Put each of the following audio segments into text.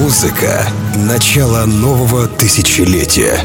Музыка — начало нового тысячелетия.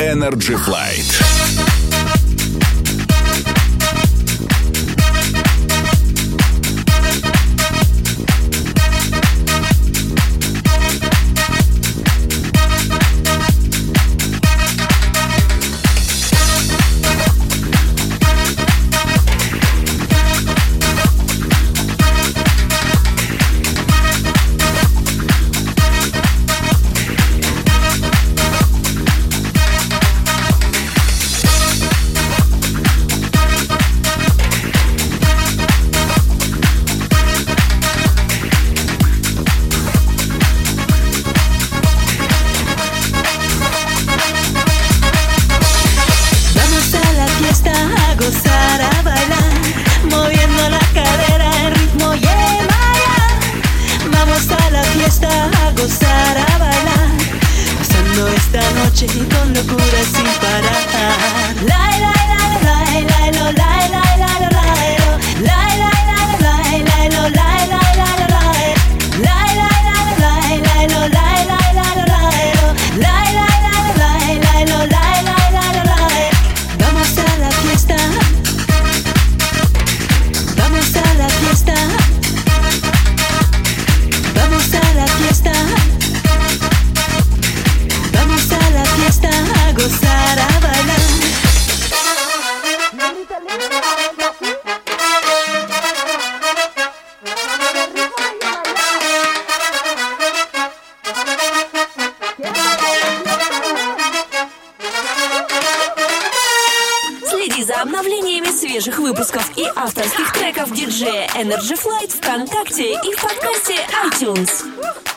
Energy Flight. Следи за обновлениями свежих выпусков и авторских треков диджея Energy Flight ВКонтакте и в подкасте iTunes.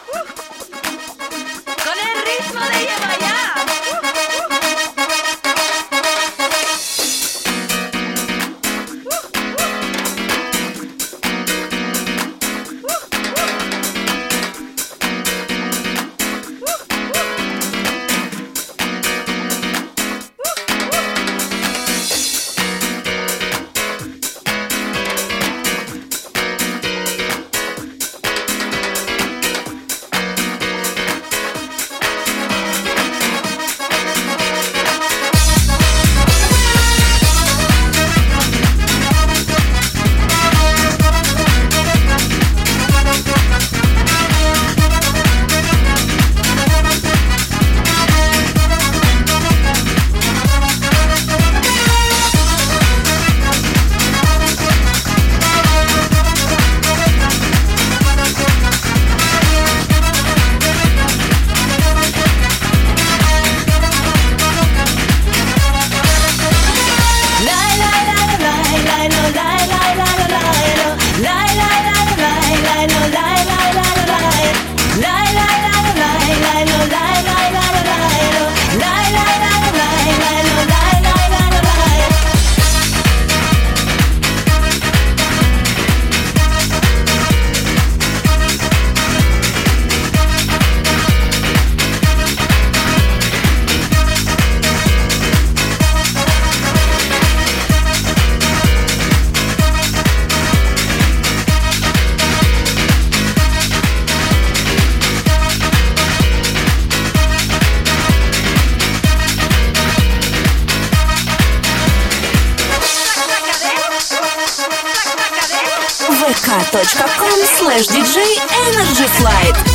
DJ Energy Flight.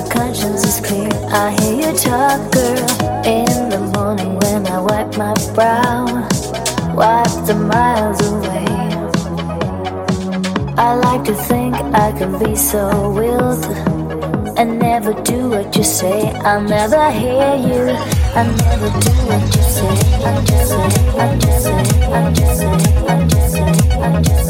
I hear you talk, girl, in the morning when I wipe my brow. wipe the miles away. I like to think I can be so wild and never do what you say. I'll never hear you. I never do what you say. I just say, I just say, I just say, I just say, I just say,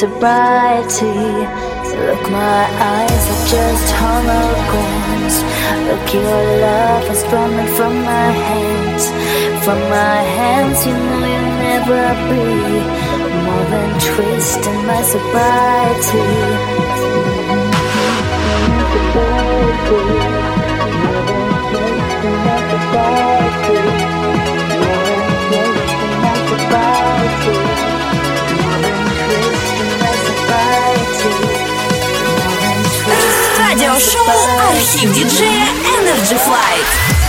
sobriety. Look, my eyes are just holograms. Look, your love is running from my hands. From my hands, you know you'll never be more than twisting my sobriety. Радиошоу «Архив диджея Energy Flight».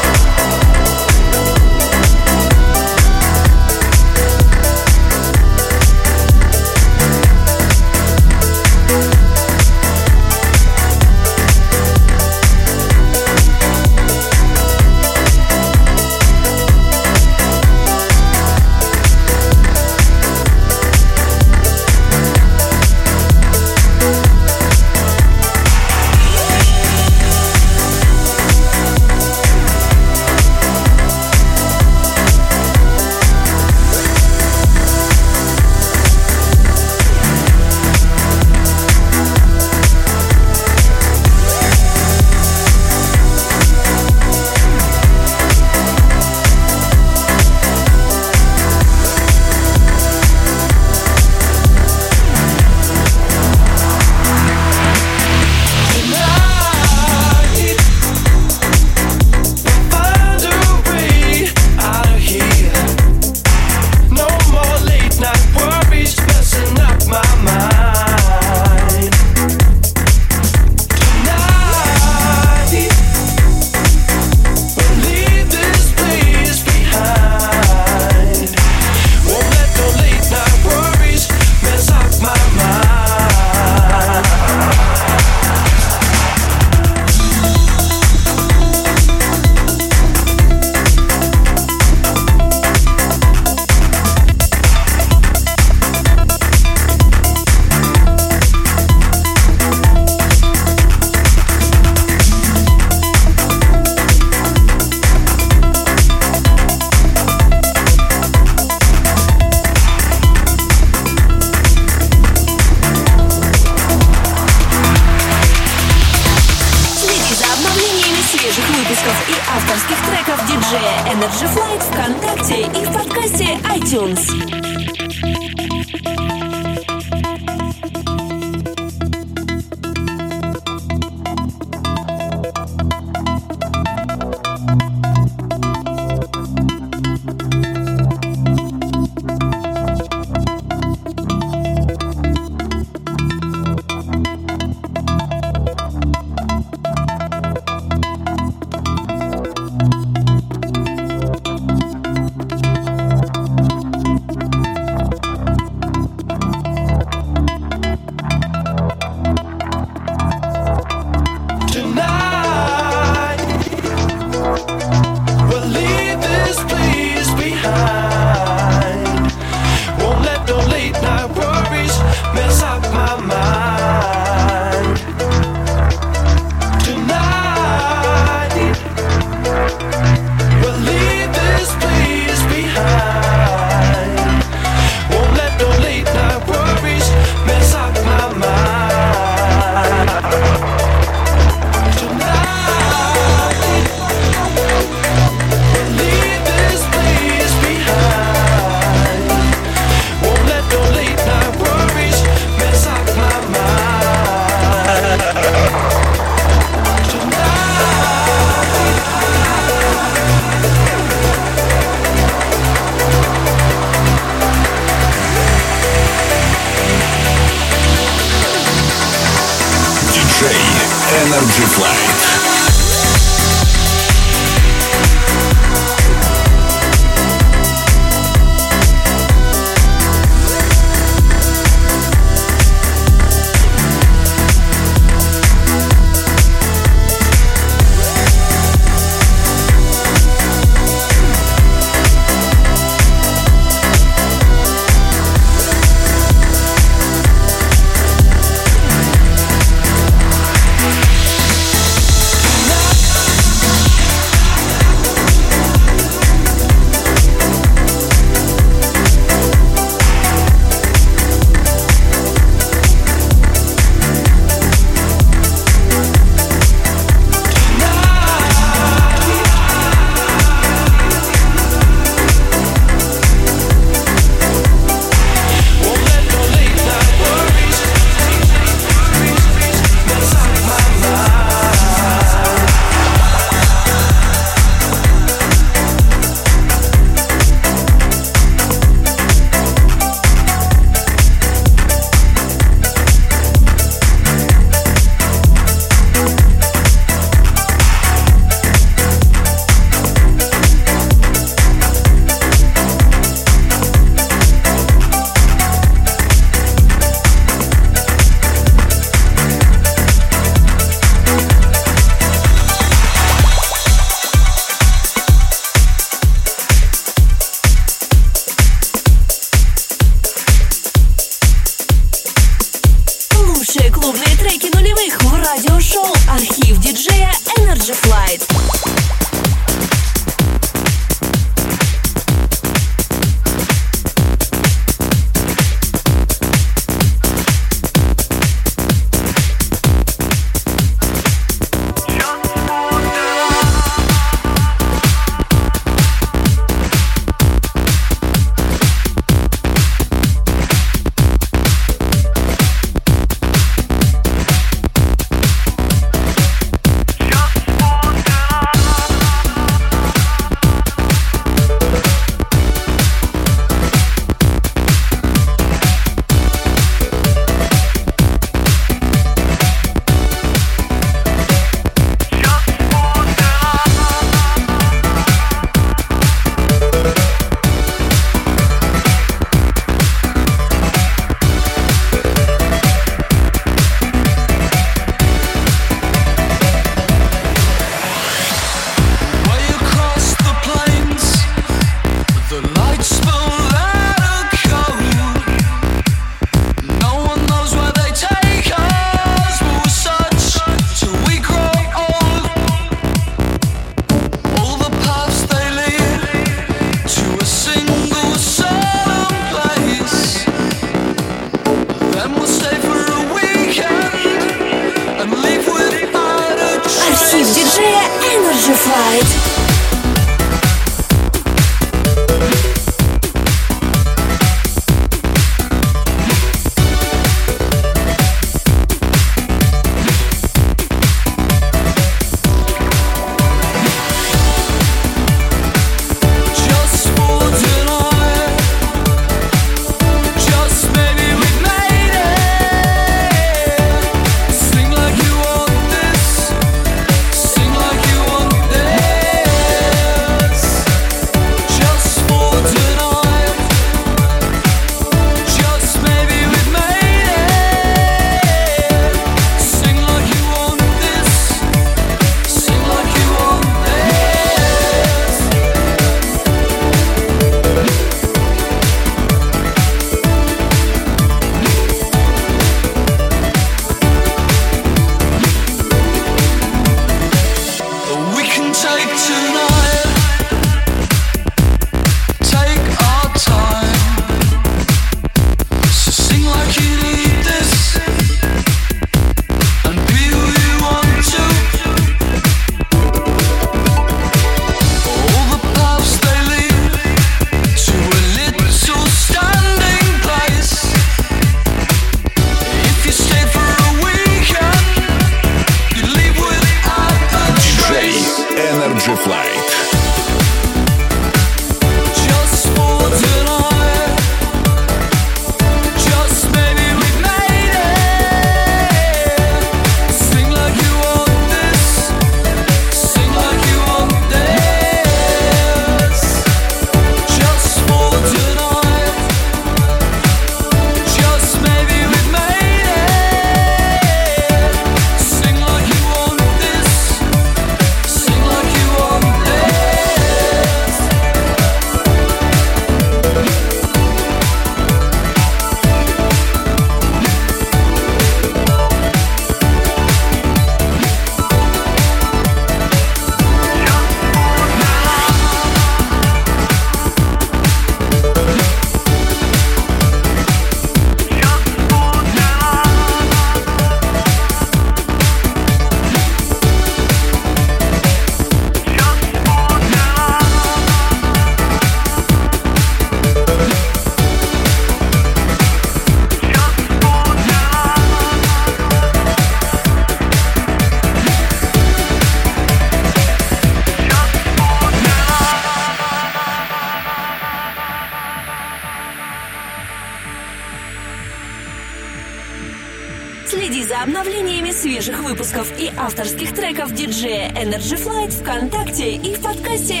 старости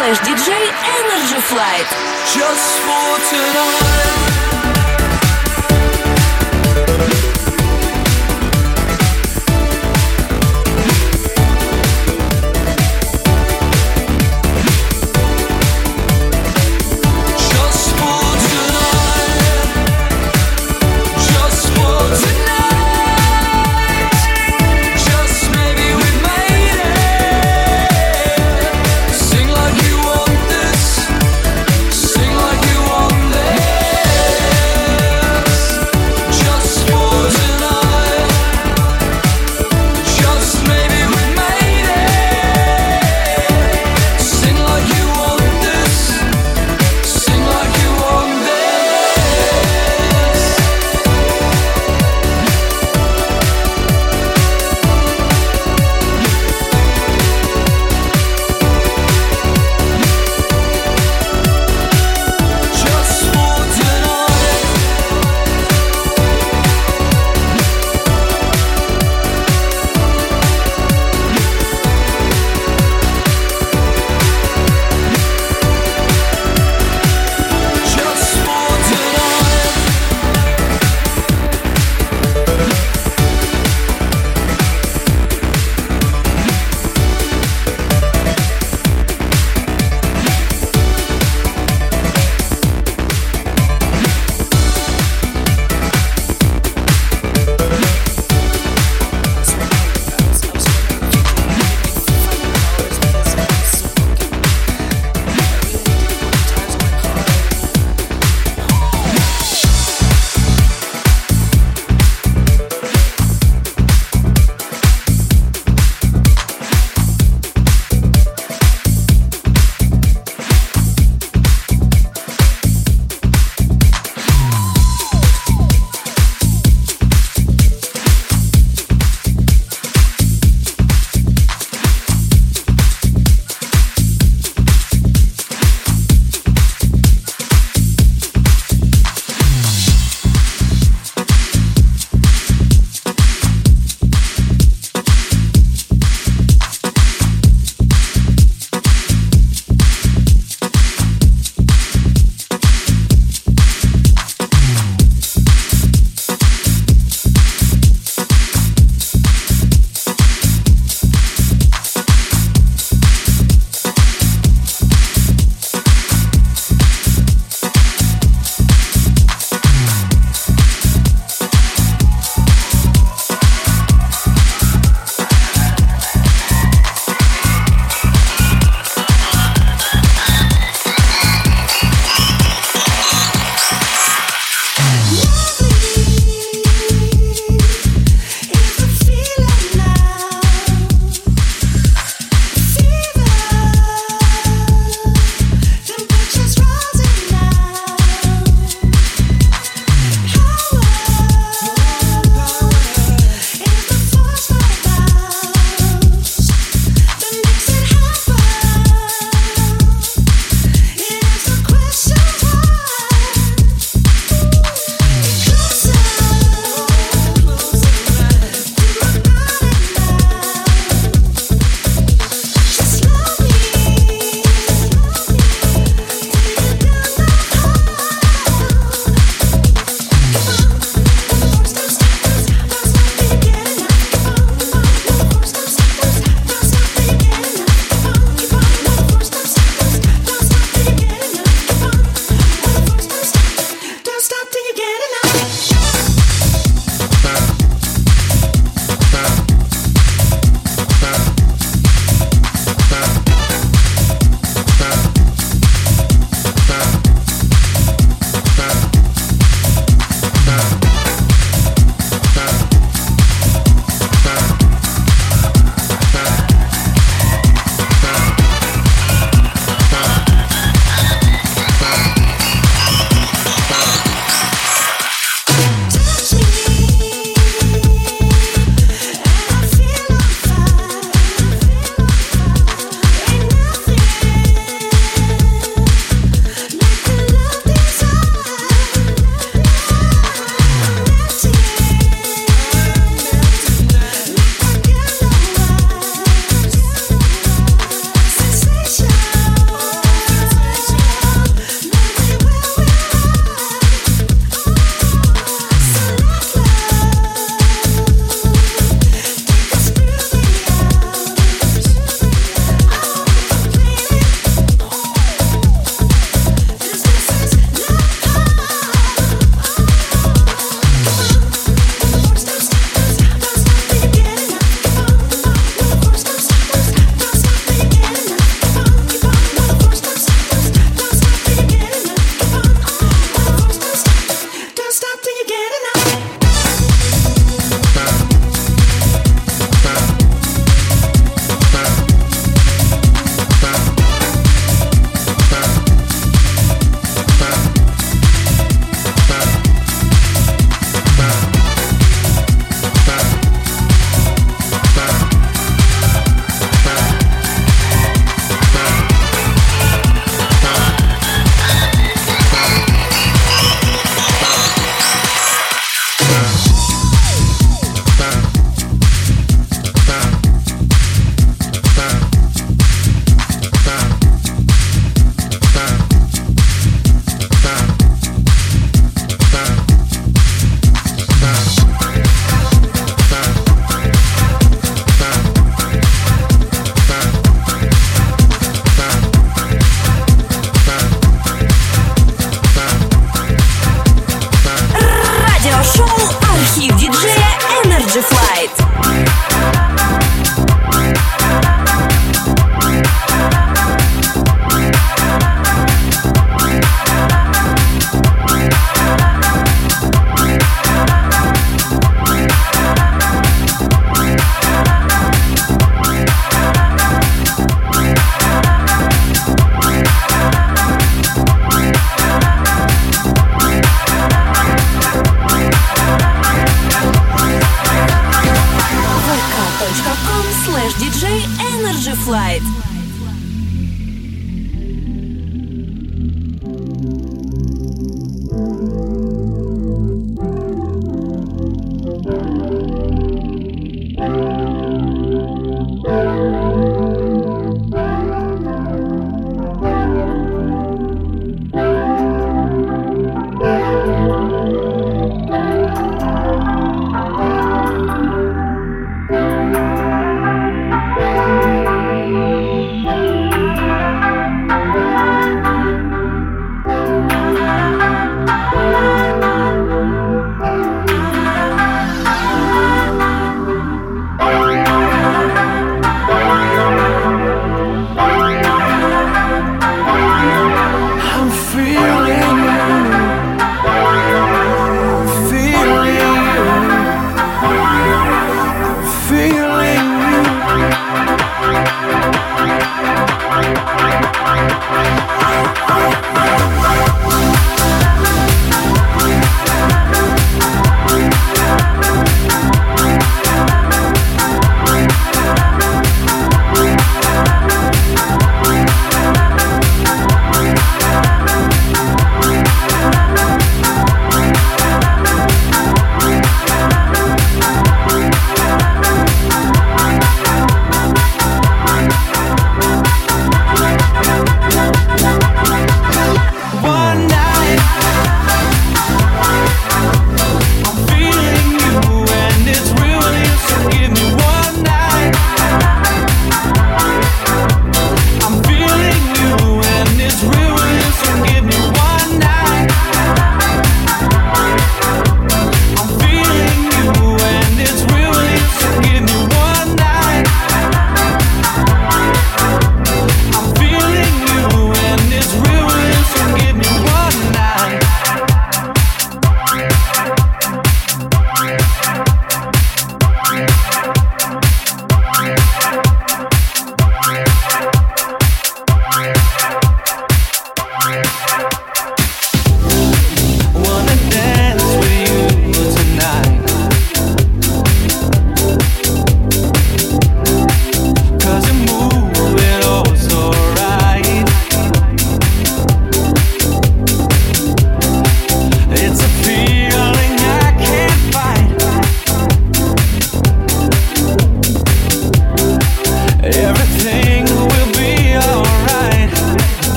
DJ Energy Flight. Just for tonight.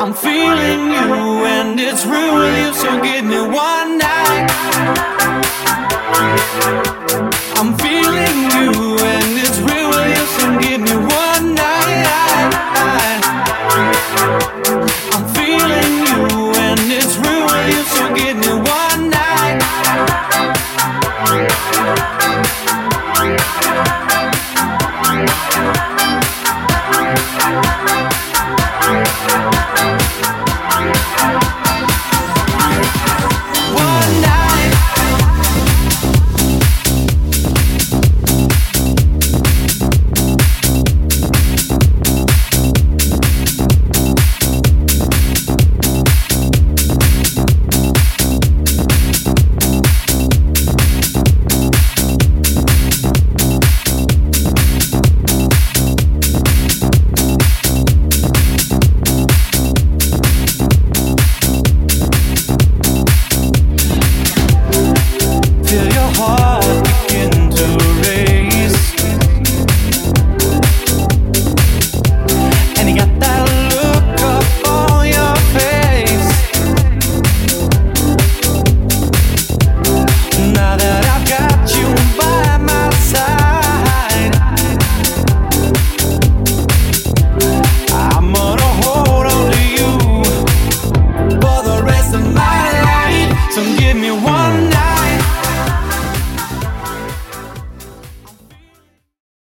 I'm feeling you and it's real, so give me one night.